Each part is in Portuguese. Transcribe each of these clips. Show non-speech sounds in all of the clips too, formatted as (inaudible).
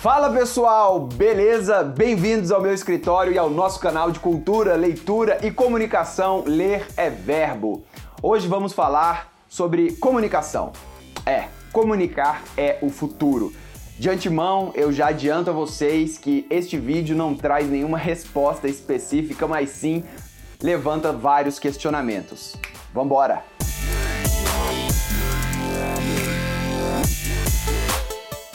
Fala pessoal, beleza? Bem-vindos ao meu escritório e ao nosso canal de cultura, leitura e comunicação Ler é Verbo. Hoje vamos falar sobre comunicação. É, comunicar é o futuro. De antemão, eu já adianto a vocês que este vídeo não traz nenhuma resposta específica, mas sim levanta vários questionamentos. Vambora!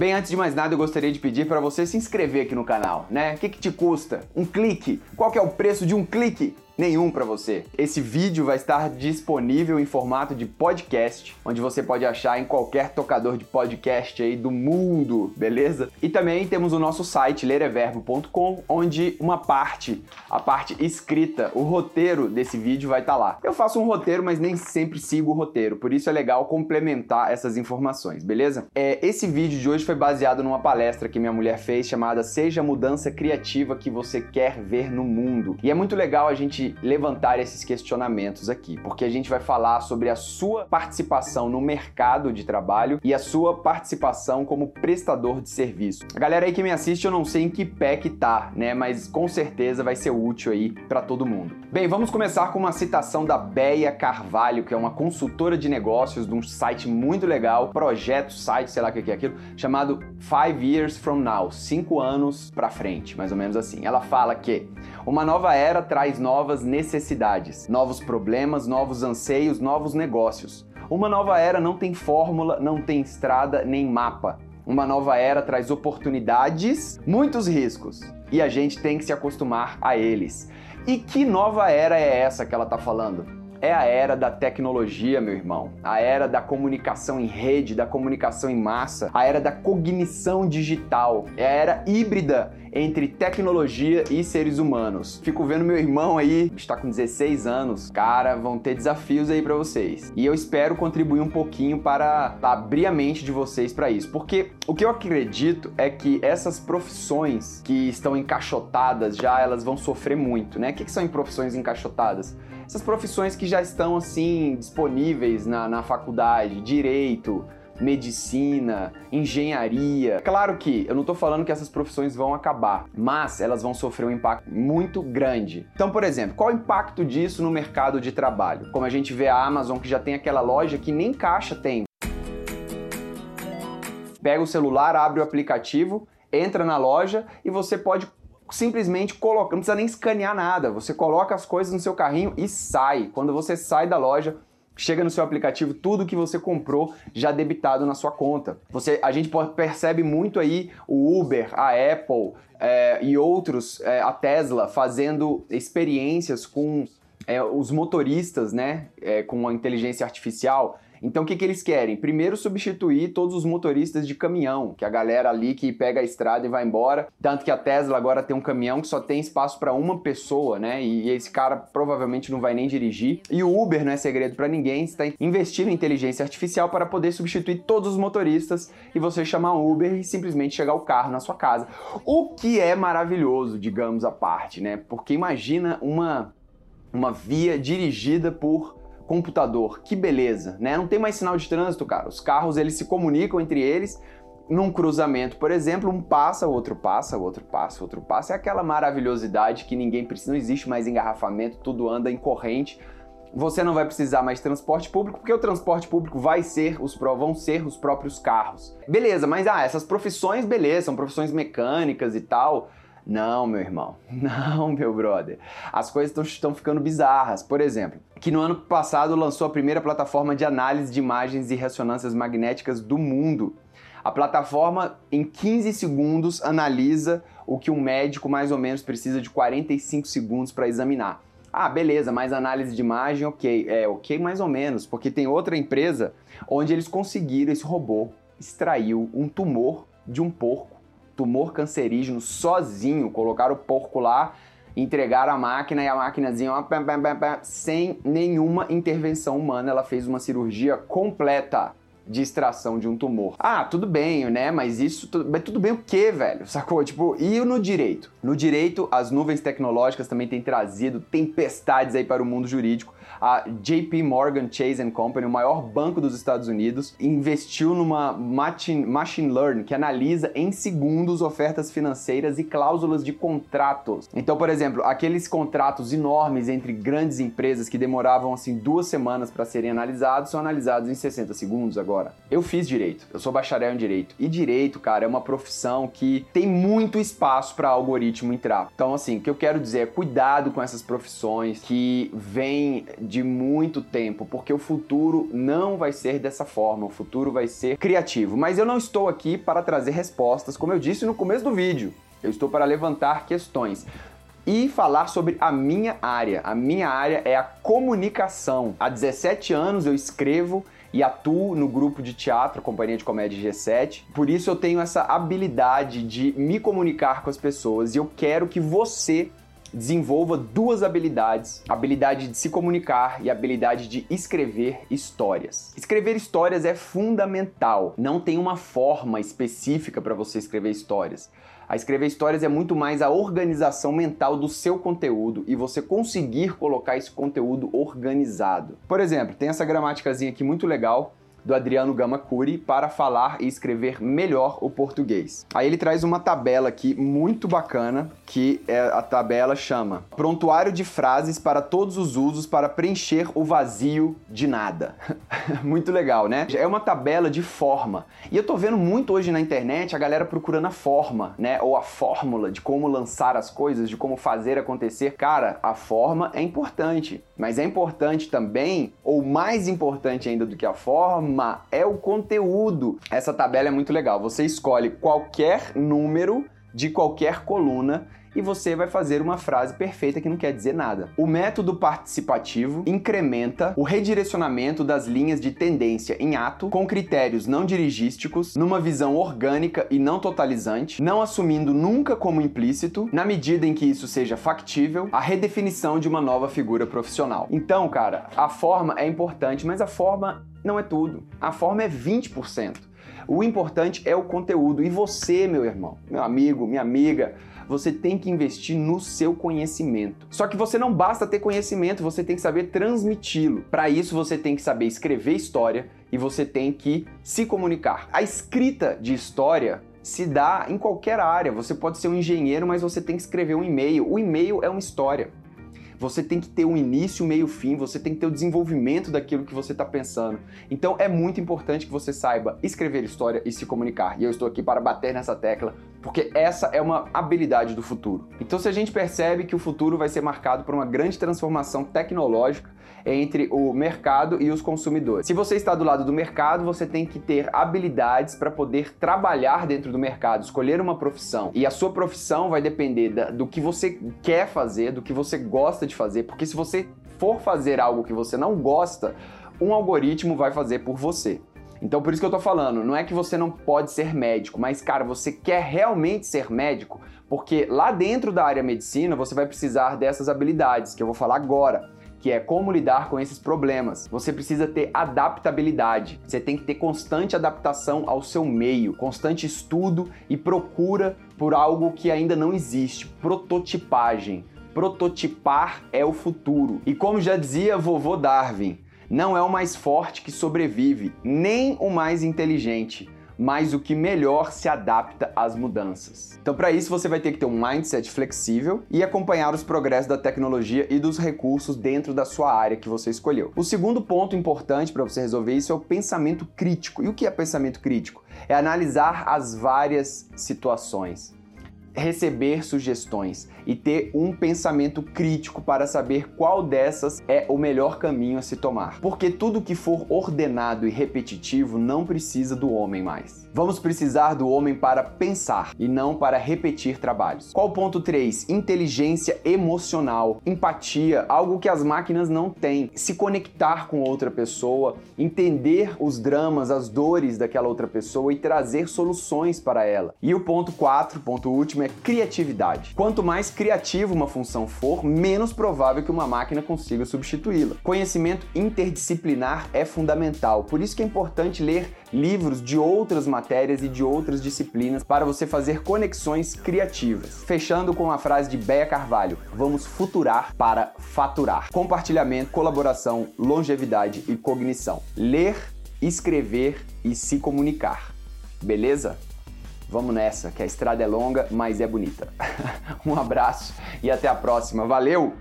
Bem, antes de mais nada, eu gostaria de pedir para você se inscrever aqui no canal, né? O que, que te custa? Um clique? Qual que é o preço de um clique? Nenhum para você. Esse vídeo vai estar disponível em formato de podcast, onde você pode achar em qualquer tocador de podcast aí do mundo, beleza? E também temos o nosso site lereverbo.com, onde uma parte, a parte escrita, o roteiro desse vídeo vai estar tá lá. Eu faço um roteiro, mas nem sempre sigo o roteiro, por isso é legal complementar essas informações, beleza? É, esse vídeo de hoje foi baseado numa palestra que minha mulher fez chamada Seja a Mudança Criativa que Você Quer Ver no Mundo. E é muito legal a gente levantar esses questionamentos aqui, porque a gente vai falar sobre a sua participação no mercado de trabalho e a sua participação como prestador de serviço. A galera aí que me assiste, eu não sei em que pé que tá, né, mas com certeza vai ser útil aí para todo mundo. Bem, vamos começar com uma citação da Beia Carvalho, que é uma consultora de negócios de um site muito legal, projeto, site, sei lá o que é aquilo, chamado Five Years From Now, cinco anos para frente, mais ou menos assim. Ela fala que uma nova era traz novas novas necessidades, novos problemas, novos anseios, novos negócios. Uma nova era não tem fórmula, não tem estrada nem mapa. Uma nova era traz oportunidades, muitos riscos, e a gente tem que se acostumar a eles. E que nova era é essa que ela está falando? É a era da tecnologia, meu irmão. A era da comunicação em rede, da comunicação em massa, a era da cognição digital. É a era híbrida entre tecnologia e seres humanos. Fico vendo meu irmão aí, está com 16 anos. Cara, vão ter desafios aí para vocês. E eu espero contribuir um pouquinho para abrir a mente de vocês para isso, porque o que eu acredito é que essas profissões que estão encaixotadas já, elas vão sofrer muito, né? O que, que são profissões encaixotadas? Essas profissões que já estão assim disponíveis na, na faculdade, direito, medicina, engenharia. Claro que eu não estou falando que essas profissões vão acabar, mas elas vão sofrer um impacto muito grande. Então, por exemplo, qual o impacto disso no mercado de trabalho? Como a gente vê a Amazon que já tem aquela loja que nem caixa tem. Pega o celular, abre o aplicativo, entra na loja e você pode simplesmente coloca, não precisa nem escanear nada. Você coloca as coisas no seu carrinho e sai. Quando você sai da loja, chega no seu aplicativo tudo que você comprou já debitado na sua conta. Você, a gente percebe muito aí o Uber, a Apple é, e outros, é, a Tesla, fazendo experiências com é, os motoristas, né, com a inteligência artificial então o que, que eles querem? Primeiro substituir todos os motoristas de caminhão, que é a galera ali que pega a estrada e vai embora. Tanto que a Tesla agora tem um caminhão que só tem espaço para uma pessoa, né? E esse cara provavelmente não vai nem dirigir. E o Uber não é segredo para ninguém, está investindo em inteligência artificial para poder substituir todos os motoristas e você chamar um Uber e simplesmente chegar o carro na sua casa. O que é maravilhoso, digamos à parte, né? Porque imagina uma uma via dirigida por computador. Que beleza, né? Não tem mais sinal de trânsito, cara. Os carros eles se comunicam entre eles num cruzamento, por exemplo, um passa, o outro passa, o outro passa, o outro passa. É aquela maravilhosidade que ninguém precisa, não existe mais engarrafamento, tudo anda em corrente. Você não vai precisar mais de transporte público, porque o transporte público vai ser os vão ser os próprios carros. Beleza, mas ah, essas profissões, beleza, são profissões mecânicas e tal. Não, meu irmão. (laughs) Não, meu brother. As coisas estão ficando bizarras. Por exemplo, que no ano passado lançou a primeira plataforma de análise de imagens e ressonâncias magnéticas do mundo. A plataforma, em 15 segundos, analisa o que um médico mais ou menos precisa de 45 segundos para examinar. Ah, beleza, mas análise de imagem, ok. É, ok mais ou menos, porque tem outra empresa onde eles conseguiram, esse robô extraiu um tumor de um porco tumor cancerígeno sozinho, colocaram o porco lá, entregaram a máquina e a máquinazinha, ó, sem nenhuma intervenção humana, ela fez uma cirurgia completa. De extração de um tumor. Ah, tudo bem, né? Mas isso, tudo, mas tudo bem o quê, velho? (laughs) Sacou? Tipo, e no direito? No direito, as nuvens tecnológicas também têm trazido tempestades aí para o mundo jurídico a JP Morgan Chase Company, o maior banco dos Estados Unidos, investiu numa machine, learning que analisa em segundos ofertas financeiras e cláusulas de contratos. Então, por exemplo, aqueles contratos enormes entre grandes empresas que demoravam assim duas semanas para serem analisados são analisados em 60 segundos agora. Eu fiz direito, eu sou bacharel em direito e direito, cara, é uma profissão que tem muito espaço para algoritmo entrar. Então, assim, o que eu quero dizer é cuidado com essas profissões que vêm de muito tempo, porque o futuro não vai ser dessa forma, o futuro vai ser criativo. Mas eu não estou aqui para trazer respostas, como eu disse no começo do vídeo. Eu estou para levantar questões e falar sobre a minha área. A minha área é a comunicação. Há 17 anos eu escrevo e atuo no grupo de teatro Companhia de Comédia G7. Por isso eu tenho essa habilidade de me comunicar com as pessoas e eu quero que você desenvolva duas habilidades: habilidade de se comunicar e habilidade de escrever histórias. Escrever histórias é fundamental. Não tem uma forma específica para você escrever histórias. A escrever histórias é muito mais a organização mental do seu conteúdo e você conseguir colocar esse conteúdo organizado. Por exemplo, tem essa gramáticazinha aqui muito legal do Adriano Gama Curi para falar e escrever melhor o português. Aí ele traz uma tabela aqui muito bacana, que é, a tabela chama Prontuário de frases para todos os usos para preencher o vazio de nada. (laughs) muito legal, né? É uma tabela de forma. E eu tô vendo muito hoje na internet a galera procurando a forma, né? Ou a fórmula de como lançar as coisas, de como fazer acontecer. Cara, a forma é importante, mas é importante também, ou mais importante ainda do que a forma, forma, é o conteúdo. Essa tabela é muito legal. Você escolhe qualquer número de qualquer coluna e você vai fazer uma frase perfeita que não quer dizer nada. O método participativo incrementa o redirecionamento das linhas de tendência em ato com critérios não dirigísticos, numa visão orgânica e não totalizante, não assumindo nunca como implícito, na medida em que isso seja factível, a redefinição de uma nova figura profissional. Então, cara, a forma é importante, mas a forma não é tudo. A forma é 20%. O importante é o conteúdo. E você, meu irmão, meu amigo, minha amiga, você tem que investir no seu conhecimento. Só que você não basta ter conhecimento, você tem que saber transmiti-lo. Para isso, você tem que saber escrever história e você tem que se comunicar. A escrita de história se dá em qualquer área. Você pode ser um engenheiro, mas você tem que escrever um e-mail. O e-mail é uma história. Você tem que ter um início, meio, fim, você tem que ter o desenvolvimento daquilo que você está pensando. Então é muito importante que você saiba escrever história e se comunicar. E eu estou aqui para bater nessa tecla, porque essa é uma habilidade do futuro. Então se a gente percebe que o futuro vai ser marcado por uma grande transformação tecnológica, entre o mercado e os consumidores. Se você está do lado do mercado, você tem que ter habilidades para poder trabalhar dentro do mercado, escolher uma profissão. E a sua profissão vai depender da, do que você quer fazer, do que você gosta de fazer, porque se você for fazer algo que você não gosta, um algoritmo vai fazer por você. Então, por isso que eu tô falando, não é que você não pode ser médico, mas, cara, você quer realmente ser médico, porque lá dentro da área medicina você vai precisar dessas habilidades que eu vou falar agora que é como lidar com esses problemas. Você precisa ter adaptabilidade. Você tem que ter constante adaptação ao seu meio, constante estudo e procura por algo que ainda não existe, prototipagem. Prototipar é o futuro. E como já dizia vovô Darwin, não é o mais forte que sobrevive, nem o mais inteligente mas o que melhor se adapta às mudanças. Então, para isso, você vai ter que ter um mindset flexível e acompanhar os progressos da tecnologia e dos recursos dentro da sua área que você escolheu. O segundo ponto importante para você resolver isso é o pensamento crítico. E o que é pensamento crítico? É analisar as várias situações receber sugestões e ter um pensamento crítico para saber qual dessas é o melhor caminho a se tomar. Porque tudo que for ordenado e repetitivo não precisa do homem mais. Vamos precisar do homem para pensar e não para repetir trabalhos. Qual ponto 3? Inteligência emocional, empatia, algo que as máquinas não têm. Se conectar com outra pessoa, entender os dramas, as dores daquela outra pessoa e trazer soluções para ela. E o ponto 4, ponto último, último é criatividade. Quanto mais criativa uma função for, menos provável que uma máquina consiga substituí-la. Conhecimento interdisciplinar é fundamental, por isso que é importante ler livros de outras matérias e de outras disciplinas para você fazer conexões criativas. Fechando com a frase de Bea Carvalho: vamos futurar para faturar. Compartilhamento, colaboração, longevidade e cognição. Ler, escrever e se comunicar. Beleza? Vamos nessa, que a estrada é longa, mas é bonita. (laughs) um abraço e até a próxima. Valeu!